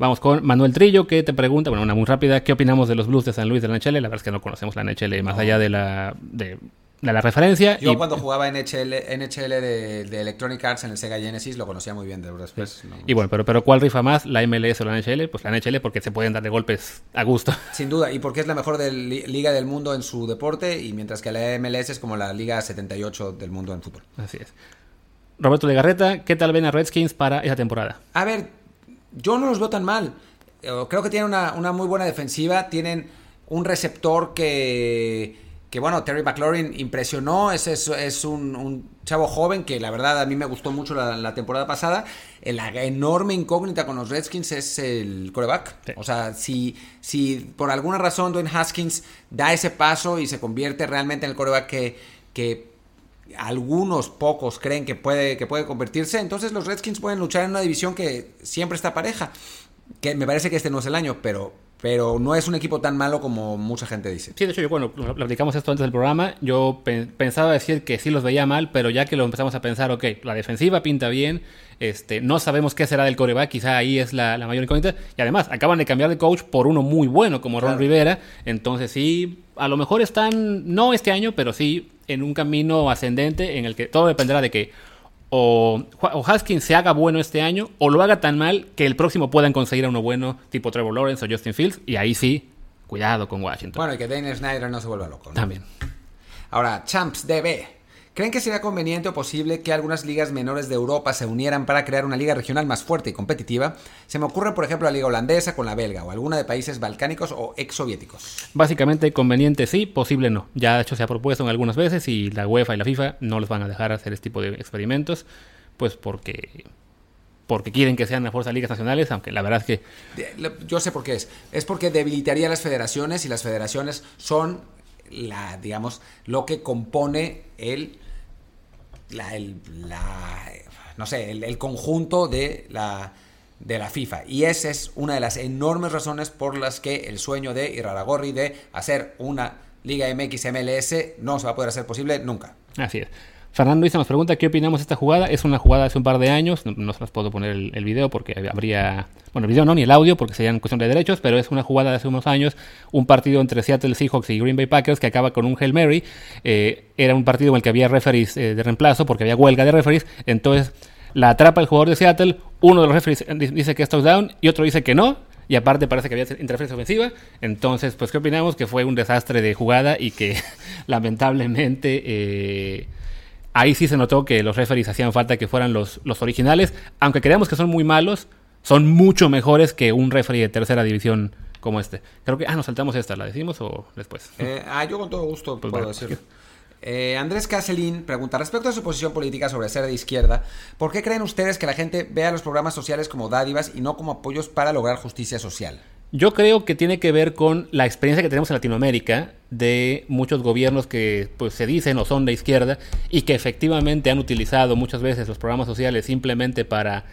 Vamos con Manuel Trillo, que te pregunta, bueno, una muy rápida, ¿qué opinamos de los Blues de San Luis de la NHL? La verdad es que no conocemos la NHL más allá de la de de la referencia. Yo cuando jugaba NHL, NHL de, Electronic Arts en el Sega Genesis lo conocía muy bien, de después. Y bueno, pero, pero ¿cuál rifa más? ¿La MLS o la NHL? Pues la NHL porque se pueden dar de golpes a gusto. Sin duda, y porque es la mejor liga del mundo en su deporte, y mientras que la MLS es como la liga 78 del mundo en fútbol. Así es. Roberto Legarreta, ¿qué tal ven a Redskins para esa temporada? A ver, yo no los veo tan mal. Creo que tienen una, una muy buena defensiva, tienen un receptor que que bueno, Terry McLaurin impresionó, es, es, un, chavo joven que la verdad a mí me gustó mucho la, temporada pasada. Eh, la enorme incógnita con los Redskins es el coreback. O sea, si, si por alguna razón Dwayne Haskins da ese paso y se convierte realmente en el coreback que, que algunos pocos creen que puede, que puede convertirse, entonces los Redskins pueden luchar en una división que siempre está pareja. Que me parece que este no es el año, pero pero no es un equipo tan malo como mucha gente dice. Sí, de hecho, yo cuando platicamos esto antes del programa, yo pensaba decir que sí los veía mal, pero ya que lo empezamos a pensar, ok, la defensiva pinta bien, este, no sabemos qué será del coreback, quizá ahí es la, mayor incógnita, y además acaban de cambiar de coach por uno muy bueno como Ron Rivera, entonces sí, a lo mejor están, no este año, pero sí en un camino ascendente en el que todo dependerá de que o, Haskins se haga bueno este año o lo haga tan mal que el próximo puedan conseguir a uno bueno tipo Trevor Lawrence o Justin Fields y ahí sí, cuidado con Washington. Bueno, y que Daniel Snyder no se vuelva loco. También. Ahora, Champs DB. ¿Creen que sería conveniente o posible que algunas ligas menores de Europa se unieran para crear una liga regional más fuerte y competitiva? Se me ocurre, por ejemplo, la liga holandesa con la belga o alguna de países balcánicos o exsoviéticos. Básicamente, conveniente sí, posible no. Ya de hecho se ha propuesto en algunas veces y la UEFA y la FIFA no les van a dejar hacer este tipo de experimentos, pues porque porque quieren que sean las fuerzas ligas nacionales, aunque la verdad es que... Yo sé por qué es. Es porque debilitaría las federaciones y las federaciones son la, digamos, lo que compone el, la, el, no sé, el, conjunto de la, de la FIFA. Y esa es una de las enormes razones por las que el sueño de Iraragorri de hacer una Liga MX MLS no se va a poder hacer posible nunca. Así es. Fernando Isa nos pregunta qué opinamos de esta jugada. Es una jugada de hace un par de años. No, se las puedo poner el, video porque habría. Bueno, el video no, ni el audio porque serían cuestión de derechos, pero es una jugada de hace unos años. Un partido entre Seattle Seahawks y Green Bay Packers que acaba con un Hail Mary. Eh, era un partido en el que había referees eh, de reemplazo porque había huelga de referees. Entonces la atrapa el jugador de Seattle. Uno de los referees dice que es touchdown y otro dice que no y aparte parece que había interferencia ofensiva. Entonces, pues, ¿qué opinamos? Que fue un desastre de jugada y que lamentablemente eh, ahí sí se notó que los referees hacían falta que fueran los, los originales, aunque creamos que son muy malos, son mucho mejores que un referee de tercera división como este. Creo que, ah, nos saltamos esta, ¿la decimos o después? Eh, ah, yo con todo gusto pues puedo decirlo. Eh, Andrés Caselín pregunta, respecto a su posición política sobre ser de izquierda, ¿por qué creen ustedes que la gente vea los programas sociales como dádivas y no como apoyos para lograr justicia social? Yo creo que tiene que ver con la experiencia que tenemos en Latinoamérica de muchos gobiernos que pues, se dicen o son de izquierda y que efectivamente han utilizado muchas veces los programas sociales simplemente para,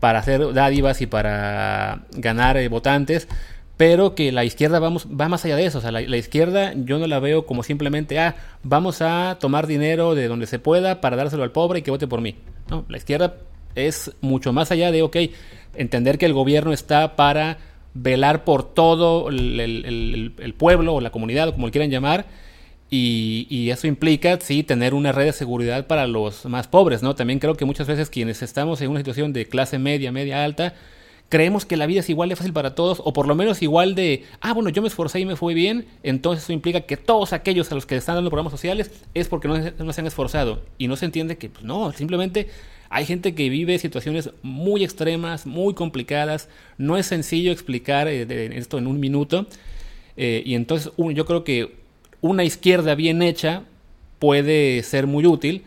para hacer dádivas y para ganar eh, votantes, pero que la izquierda vamos, va más allá de eso. O sea, la, izquierda yo no la veo como simplemente, ah, vamos a tomar dinero de donde se pueda para dárselo al pobre y que vote por mí. No, la izquierda es mucho más allá de, ok, entender que el gobierno está para velar por todo el, pueblo o la comunidad o como lo quieran llamar. Y, eso implica, sí, tener una red de seguridad para los más pobres, ¿no? También creo que muchas veces quienes estamos en una situación de clase media, media alta, creemos que la vida es igual de fácil para todos, o por lo menos igual de, ah, bueno, yo me esforcé y me fue bien, entonces eso implica que todos aquellos a los que están dando programas sociales es porque no, se han esforzado. Y no se entiende que, pues, no, simplemente hay gente que vive situaciones muy extremas, muy complicadas. No es sencillo explicar eh, esto en un minuto. Eh, y entonces yo creo que una izquierda bien hecha puede ser muy útil,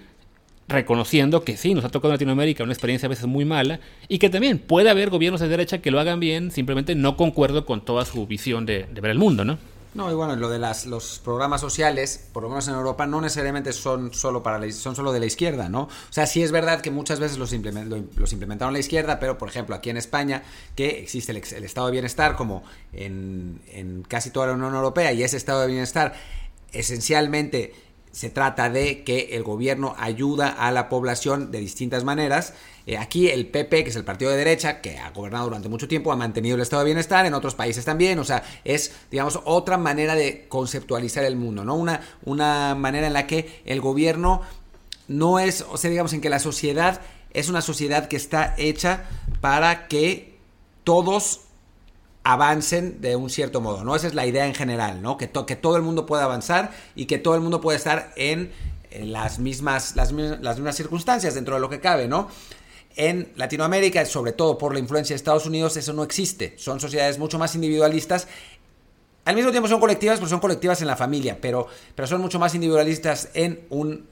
reconociendo que sí, nos ha tocado en Latinoamérica una experiencia a veces muy mala y que también puede haber gobiernos de derecha que lo hagan bien, simplemente no concuerdo con toda su visión de, de ver el mundo, ¿no? No, y bueno, lo de las, los programas sociales, por lo menos en Europa, no necesariamente son solo, para la, son solo de la izquierda, ¿no? O sea, sí es verdad que muchas veces los, implement, los implementaron la izquierda, pero por ejemplo aquí en España, que existe el, el estado de bienestar como en, en casi toda la Unión Europea, y ese estado de bienestar esencialmente se trata de que el gobierno ayuda a la población de distintas maneras. Eh, aquí el PP, que es el partido de derecha, que ha gobernado durante mucho tiempo, ha mantenido el estado de bienestar, en otros países también, o sea, es, digamos, otra manera de conceptualizar el mundo, ¿no? Una, una manera en la que el gobierno no es, o sea, digamos, en que la sociedad es una sociedad que está hecha para que todos avancen de un cierto modo, ¿no? Esa es la idea en general, ¿no? Que, to que todo el mundo pueda avanzar y que todo el mundo pueda estar en, las, mismas, las, mismas circunstancias dentro de lo que cabe, ¿no? En Latinoamérica, sobre todo por la influencia de Estados Unidos, eso no existe. Son sociedades mucho más individualistas. Al mismo tiempo son colectivas, pero son colectivas en la familia, pero, pero son mucho más individualistas en un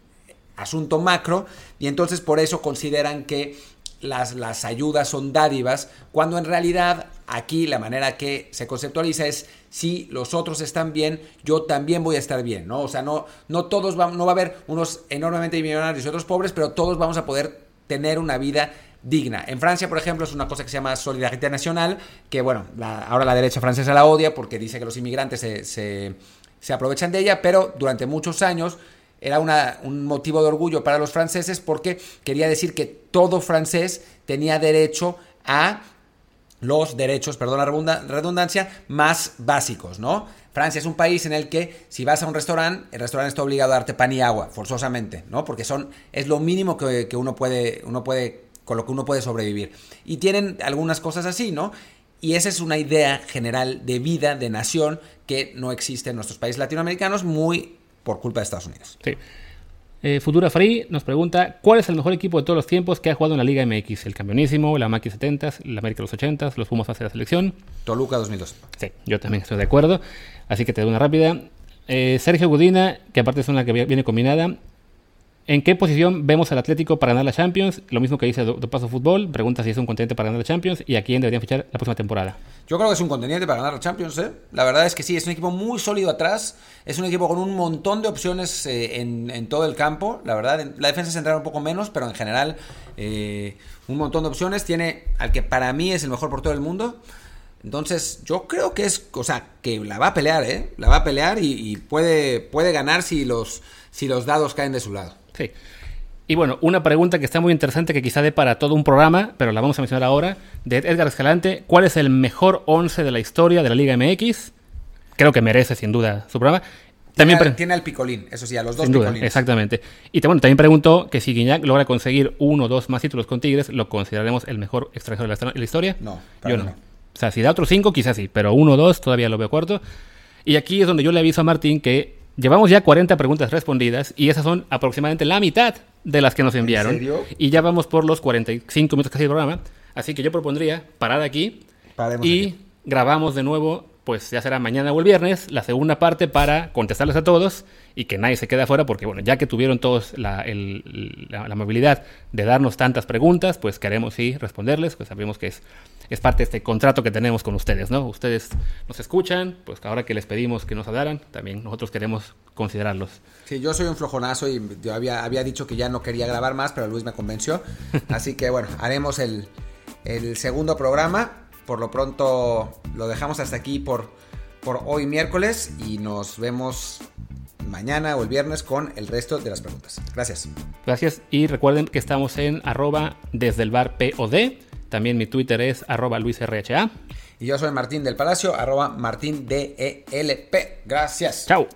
asunto macro y entonces por eso consideran que las, las ayudas son dádivas, cuando en realidad aquí la manera que se conceptualiza es si los otros están bien, yo también voy a estar bien, ¿no? O sea, no, no todos va, no va a haber unos enormemente millonarios y otros pobres, pero todos vamos a poder tener una vida digna. En Francia, por ejemplo, es una cosa que se llama solidaridad nacional, que bueno, la, ahora la derecha francesa la odia porque dice que los inmigrantes se, se, se aprovechan de ella, pero durante muchos años era un motivo de orgullo para los franceses porque quería decir que todo francés tenía derecho a los derechos, perdón la redundancia, más básicos, ¿no? Francia es un país en el que si vas a un restaurante, el restaurante está obligado a darte pan y agua, forzosamente, ¿no? Porque son, es lo mínimo que, que uno, puede, uno puede, con lo que uno puede sobrevivir. Y tienen algunas cosas así, ¿no? Y esa es una idea general de vida, de nación, que no existe en nuestros países latinoamericanos, muy por culpa de Estados Unidos. Sí. Eh, Futura Free nos pregunta ¿Cuál es el mejor equipo de todos los tiempos que ha jugado en la Liga MX? ¿El Campeonísimo, la Maki 70, la América de los 80, los Pumas hacia la selección? Toluca 2002. Sí, yo también estoy de acuerdo. Así que te doy una rápida. Eh, Sergio Gudina, que aparte es una que viene combinada. ¿En qué posición vemos al Atlético para ganar la Champions? Lo mismo que dice de Paso Fútbol. Pregunta si es un contendiente para ganar la Champions y a quién deberían fichar la próxima temporada. Yo creo que es un contendiente para ganar la Champions, ¿eh? La verdad es que sí, es un equipo muy sólido atrás. Es un equipo con un montón de opciones eh, en, todo el campo. La verdad, la defensa se entra un poco menos, pero en general eh, un montón de opciones. Tiene al que para mí es el mejor por todo el mundo. Entonces, yo creo que es, o sea, que la va a pelear, ¿eh? La va a pelear y, y puede, puede ganar si los, si los dados caen de su lado. Sí. Y bueno, una pregunta que está muy interesante, que quizá dé para todo un programa, pero la vamos a mencionar ahora, de Edgar Escalante. ¿Cuál es el mejor 11 de la historia de la Liga MX? Creo que merece, sin duda, su programa. También tiene, tiene el picolín, eso sí, a los dos sin duda, Exactamente. Y bueno, también preguntó que si Guiñac logra conseguir uno o dos más títulos con Tigres, ¿lo consideraremos el mejor extranjero de la, de la historia? No, yo no. no. O sea, si da otros cinco, quizás sí, pero uno o dos todavía lo veo corto. Y aquí es donde yo le aviso a Martín que Llevamos ya 40 preguntas respondidas y esas son aproximadamente la mitad de las que nos enviaron. ¿En serio? Y ya vamos por los 45 minutos casi del programa. Así que yo propondría parar aquí Paremos y aquí. grabamos de nuevo, pues ya será mañana o el viernes, la segunda parte para contestarles a todos y que nadie se quede afuera porque, bueno, ya que tuvieron todos la, el, la, la movilidad de darnos tantas preguntas, pues queremos sí responderles, pues sabemos que es es parte de este contrato que tenemos con ustedes, ¿no? Ustedes nos escuchan, pues ahora que les pedimos que nos hablaran, también nosotros queremos considerarlos. Sí, yo soy un flojonazo y yo había, había dicho que ya no quería grabar más, pero Luis me convenció. Así que bueno, haremos el, el segundo programa. Por lo pronto lo dejamos hasta aquí por, por hoy miércoles y nos vemos mañana o el viernes con el resto de las preguntas. Gracias. Gracias y recuerden que estamos en arroba desde el bar POD. También mi Twitter es arroba luisrha. Y yo soy Martín del Palacio, arroba martindelp. Gracias. Chao.